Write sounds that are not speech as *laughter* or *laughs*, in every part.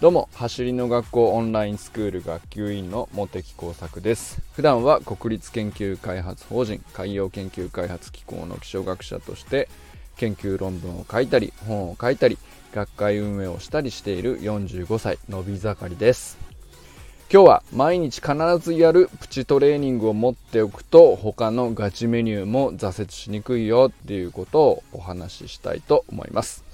どうも走りの学校オンラインスクール学級委員の茂木耕作です。普段は国立研究開発法人海洋研究開発機構の気象学者として研究論文を書いたり本を書いたり学会運営をしたりしている45歳のび盛りです。今日は毎日必ずやるプチトレーニングを持っておくと他のガチメニューも挫折しにくいよっていうことをお話ししたいと思います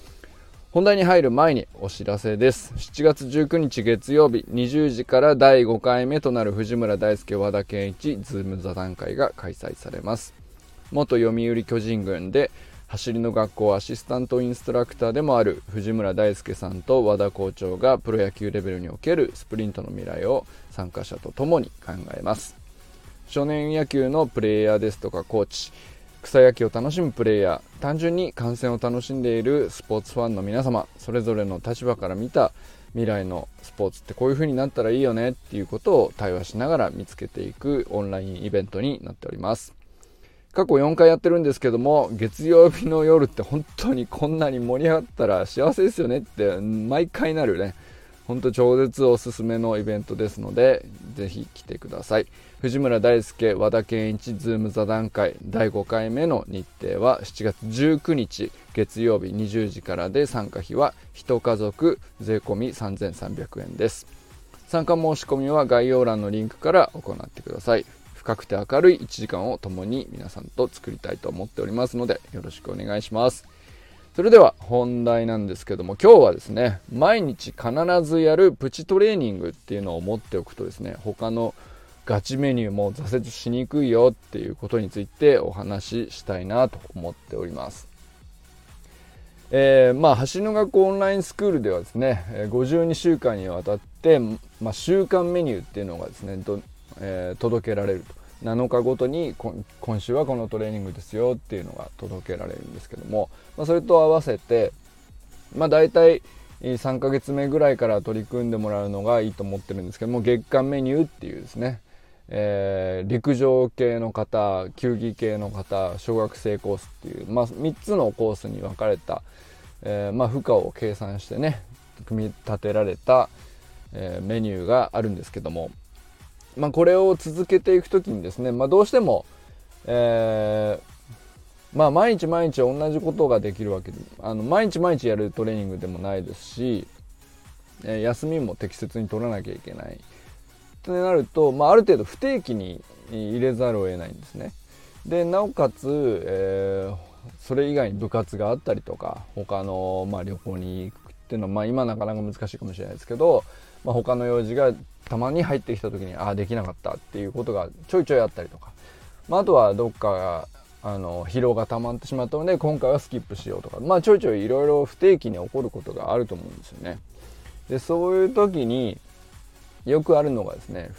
本題に入る前にお知らせです。7月19日月曜日20時から第5回目となる藤村大輔和田健一 Zoom 座談会が開催されます。元読売巨人軍で走りの学校アシスタントインストラクターでもある藤村大輔さんと和田校長がプロ野球レベルにおけるスプリントの未来を参加者と共に考えます。少年野球のプレイヤーですとかコーチ、草野球を楽しむプレイヤー単純に観戦を楽しんでいるスポーツファンの皆様それぞれの立場から見た未来のスポーツってこういう風になったらいいよねっていうことを対話しながら見つけていくオンラインイベントになっております過去4回やってるんですけども月曜日の夜って本当にこんなに盛り上がったら幸せですよねって毎回なるね。ほんと超絶おすすめのイベントですのでぜひ来てください。藤村大輔和田健一ズーム座談会第5回目の日程は7月19日月曜日20時からで参加費は1家族税込3300円です。参加申し込みは概要欄のリンクから行ってください。深くて明るい1時間を共に皆さんと作りたいと思っておりますのでよろしくお願いしますそれでは本題なんですけども今日はですね毎日必ずやるプチトレーニングっていうのを持っておくとですね他のガチメニューも挫折しにくいよっていうことについてお話ししたいなと思っております。えー、まあ走りの学校オンラインスクールではですね52週間にわたって、まあ、週間メニューっていうのがですねと、えー、届けられると7日ごとに今週はこのトレーニングですよっていうのが届けられるんですけども、まあ、それと合わせて、まあ、大体3ヶ月目ぐらいから取り組んでもらうのがいいと思ってるんですけども月間メニューっていうですね、えー、陸上系の方球技系の方小学生コースっていう、まあ、3つのコースに分かれた、えー、まあ、負荷を計算してね組み立てられた、えー、メニューがあるんですけどもまあ、これを続けていく時にですね、まあ、どうしても、えー、まあ、毎日毎日同じことができるわけであの毎日毎日やるトレーニングでもないですし、えー、休みも適切に取らなきゃいけない。となると、まあ、ある程度不定期に入れざるを得ないんですね。でなおかつ、えー、それ以外に部活があったりとか他の、まあ、旅行に行くっていうのは、まあ、今なかなか難しいかもしれないですけど、まあ、他の用事がたまに入ってきた時にああできなかったっていうことがちょいちょいあったりとか、まあ、あとはどっかあの疲労が溜まってしまったので今回はスキップしようとか、まあ、ちょいちょいいろいろ不定期に起こることがあると思うんですよね。でそういう時によくあるのがですね、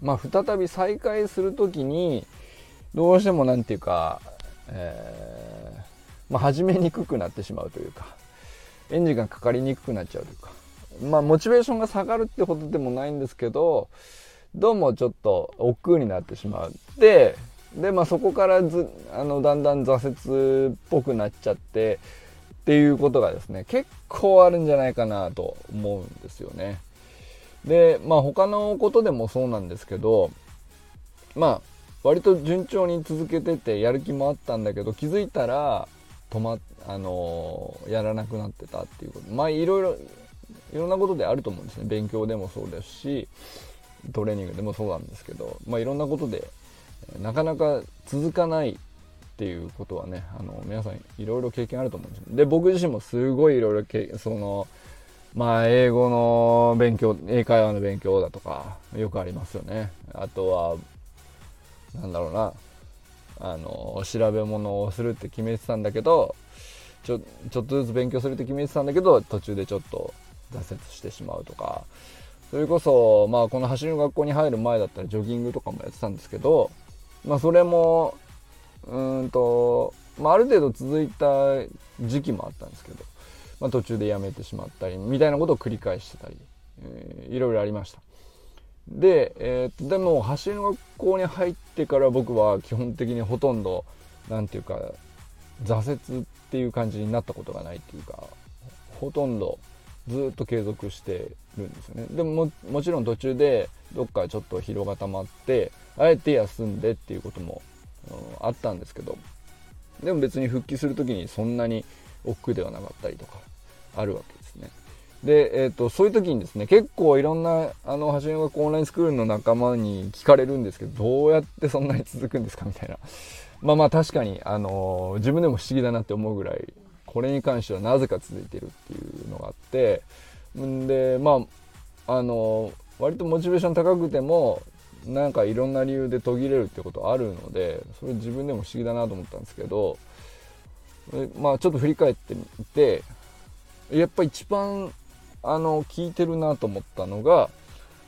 まあ、再び再開する時にどうしても何て言うか、えー、まあ、始めにくくなってしまうというかエンジンがかかりにくくなっちゃうというか。まあモチベーションが下がるってほどでもないんですけどどうもちょっと億劫になってしまってでまあそこからずあのだんだん挫折っぽくなっちゃってっていうことがですね結構あるんじゃないかなと思うんですよね。でまあ他のことでもそうなんですけどまあ割と順調に続けててやる気もあったんだけど気づいたら止まっあのー、やらなくなってたっていうことまあいろいろいろんなことであると思うんですね。勉強でもそうですしトレーニングでもそうなんですけど、まあ、いろんなことでなかなか続かないっていうことはねあの皆さんいろいろ経験あると思うんですよ。で僕自身もすごいいろいろそのまあ英語の勉強英会話の勉強だとかよくありますよね。あとはなんだろうなあの調べ物をするって決めてたんだけどちょちょっとずつ勉強するって決めてたんだけど途中でちょっと挫折してしまうとかそれこそ、まあ、この走りの学校に入る前だったらジョギングとかもやってたんですけど、まあ、それもうんと、まあ、ある程度続いた時期もあったんですけど、まあ、途中でやめてしまったりみたいなことを繰り返してたり、えー、いろいろありました。で、えー、でも走りの学校に入ってから僕は基本的にほとんど何て言うか挫折っていう感じになったことがないっていうかほとんどずっと継続してるんですよね。でももちろん途中でどっかちょっと疲労が溜まってあえて休んでっていうことも、うん、あったんですけどでも別に復帰する時にそんなに億劫ではなかったりとかあるわけですね。で、えーと、そういう時にですね結構いろんなあの橋の学校オンラインスクールの仲間に聞かれるんですけどどうやってそんなに続くんですかみたいな。まあまあ確かに、あのー、自分でも不思議だなって思うぐらいこれに関してはなぜか続いてるっていうのがあってんでまああの割とモチベーション高くてもなんかいろんな理由で途切れるってことあるのでそれ自分でも不思議だなと思ったんですけどまあちょっと振り返ってみてやっぱ一番あの聞いてるなと思ったのが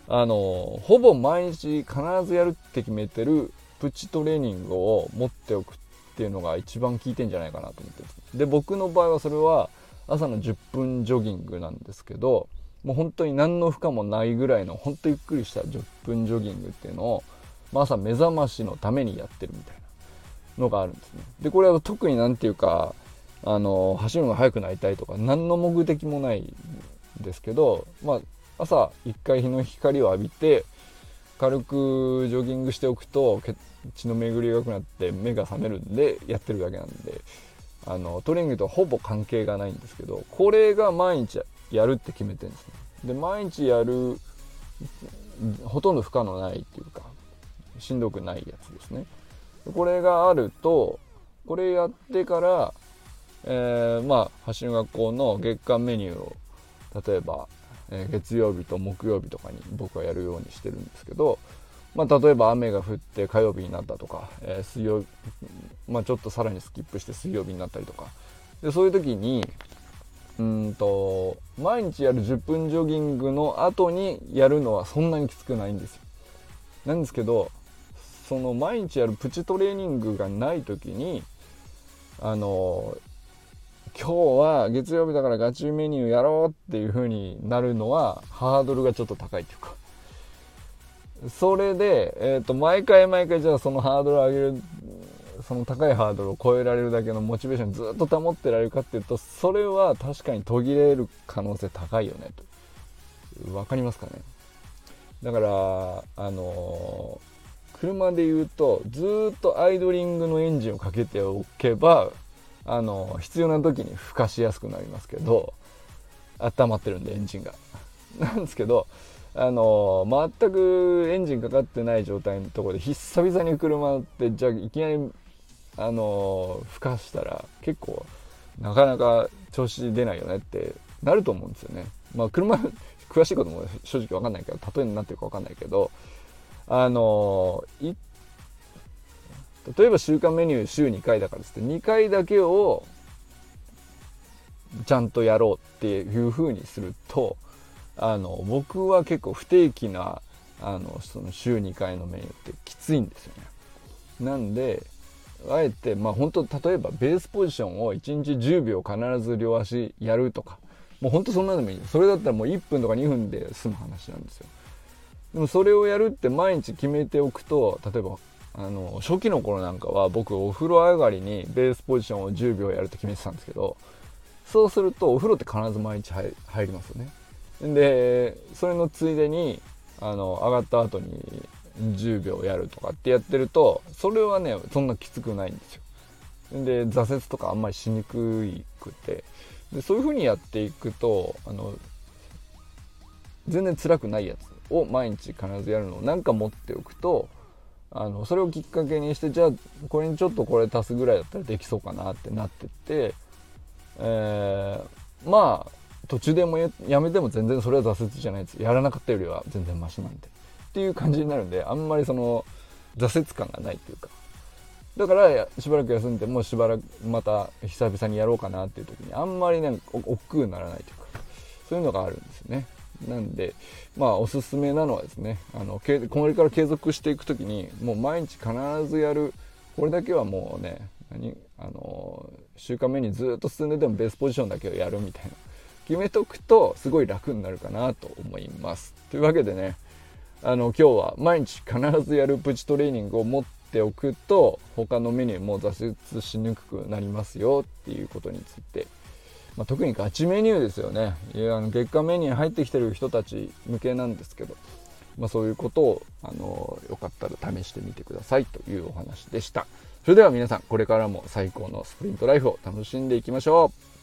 あのほぼ毎日必ずやるって決めてるプチトレーニングを持っておくっていうのが一番効いてんじゃないかなと思ってで僕の場合はそれは朝の10分ジョギングなんですけどもう本当に何の負荷もないぐらいの本当ゆっくりした10分ジョギングっていうのを、まあ、朝目覚ましのためにやってるみたいなのがあるんですね。でこれは特に何ていうかあの走るのが速くなりたいとか何の目的もないんですけど、まあ、朝一回日の光を浴びて軽くジョギングしておくと血の巡りが良くなって目が覚めるんでやってるだけなんであのトレーニングとはほぼ関係がないんですけどこれが毎日やるって決めてるんですね。で毎日やるほとんど負荷のないっていうかしんどくないやつですね。これがあるとこれやってから、えー、まあ走る学校の月間メニューを例えば、え、月曜日と木曜日とかに僕はやるようにしてるんですけどまあ、例えば雨が降って火曜日になったとか、え、水曜まあ、ちょっとさらにスキップして水曜日になったりとか。でそういう時にうんと毎日やる10分ジョギングの後にやるのはそんなにきつくないんですよ。なんですけどその毎日やるプチトレーニングがない時にあの今日は月曜日だからガチメニューやろうっていう風になるのはハードルがちょっと高いっていうか。それで、えーと、毎回毎回じゃあそのハードルを上げるその高いハードルを超えられるだけのモチベーションずっと保ってられるかっていうとそれは確かに途切れる可能性高いよねと。分かりますかね。だからあのー、車で言うとずっとアイドリングのエンジンをかけておけばあの、必要な時にふかしやすくなりますけど温まってるんでエンジンが *laughs* なんですけどあの全くエンジンかかってない状態のところで久々に車ってじゃあいきなりあのふかしたら結構なかなか調子出ないよねってなると思うんですよね。まあ車 *laughs* 詳しいことも正直わかんないけど例えになってるかわかんないけどあの例えば週間メニュー週2回だからですって2回だけをちゃんとやろうっていう風にするとあの僕は結構不定期なあのその週2回のメニューってきついんですよね。なんであえてまあ本当例えばベースポジションを1日10秒必ず両足やるとかもう本当そんなでもいいそれだったらもう1分とか2分で済む話なんですよ。でもそれをやるって毎日決めておくと例えばあの初期の頃なんかは僕お風呂上がりにベースポジションを10秒やるって決めてたんですけどそうするとお風呂って必ず毎日入りますよね。でそれのついでにあの上がった後に10秒やるとかってやってるとそれはねそんなきつくないんですよで挫折とかあんまりしにくくてでそういう風にやっていくとあの全然辛くないやつを毎日必ずやるのをなんか持っておくとあのそれをきっかけにしてじゃあこれにちょっとこれ足すぐらいだったらできそうかなってなってって、えー、まあ途中でもやめても全然それは挫折じゃないです。やらなかったよりは全然マシなんで。っていう感じになるんであんまりその挫折感がないっていうか。だからしばらく休んでもうしばらくまた久々にやろうかなっていう時にあんまりね億劫にならないというかそういうのがあるんですよね。なんでまあおすすめなのはですねあのこれから継続していく時にもう毎日必ずやるこれだけはもうね何あの週間目にずっと進んでてもベースポジションだけをやるみたいな決めとくとすごい楽になるかなと思います。というわけでねあの今日は毎日必ずやるプチトレーニングを持っておくと他のメニューも挫折しにくくなりますよっていうことについて、まあ、特にガチメニューですよね。いやあの月間メニュー入ってきてる人たち向けなんですけど、まあ、そういうことをあのよかったら試してみてくださいというお話でした。それでは皆さんこれからも最高のスプリントライフを楽しんでいきましょう。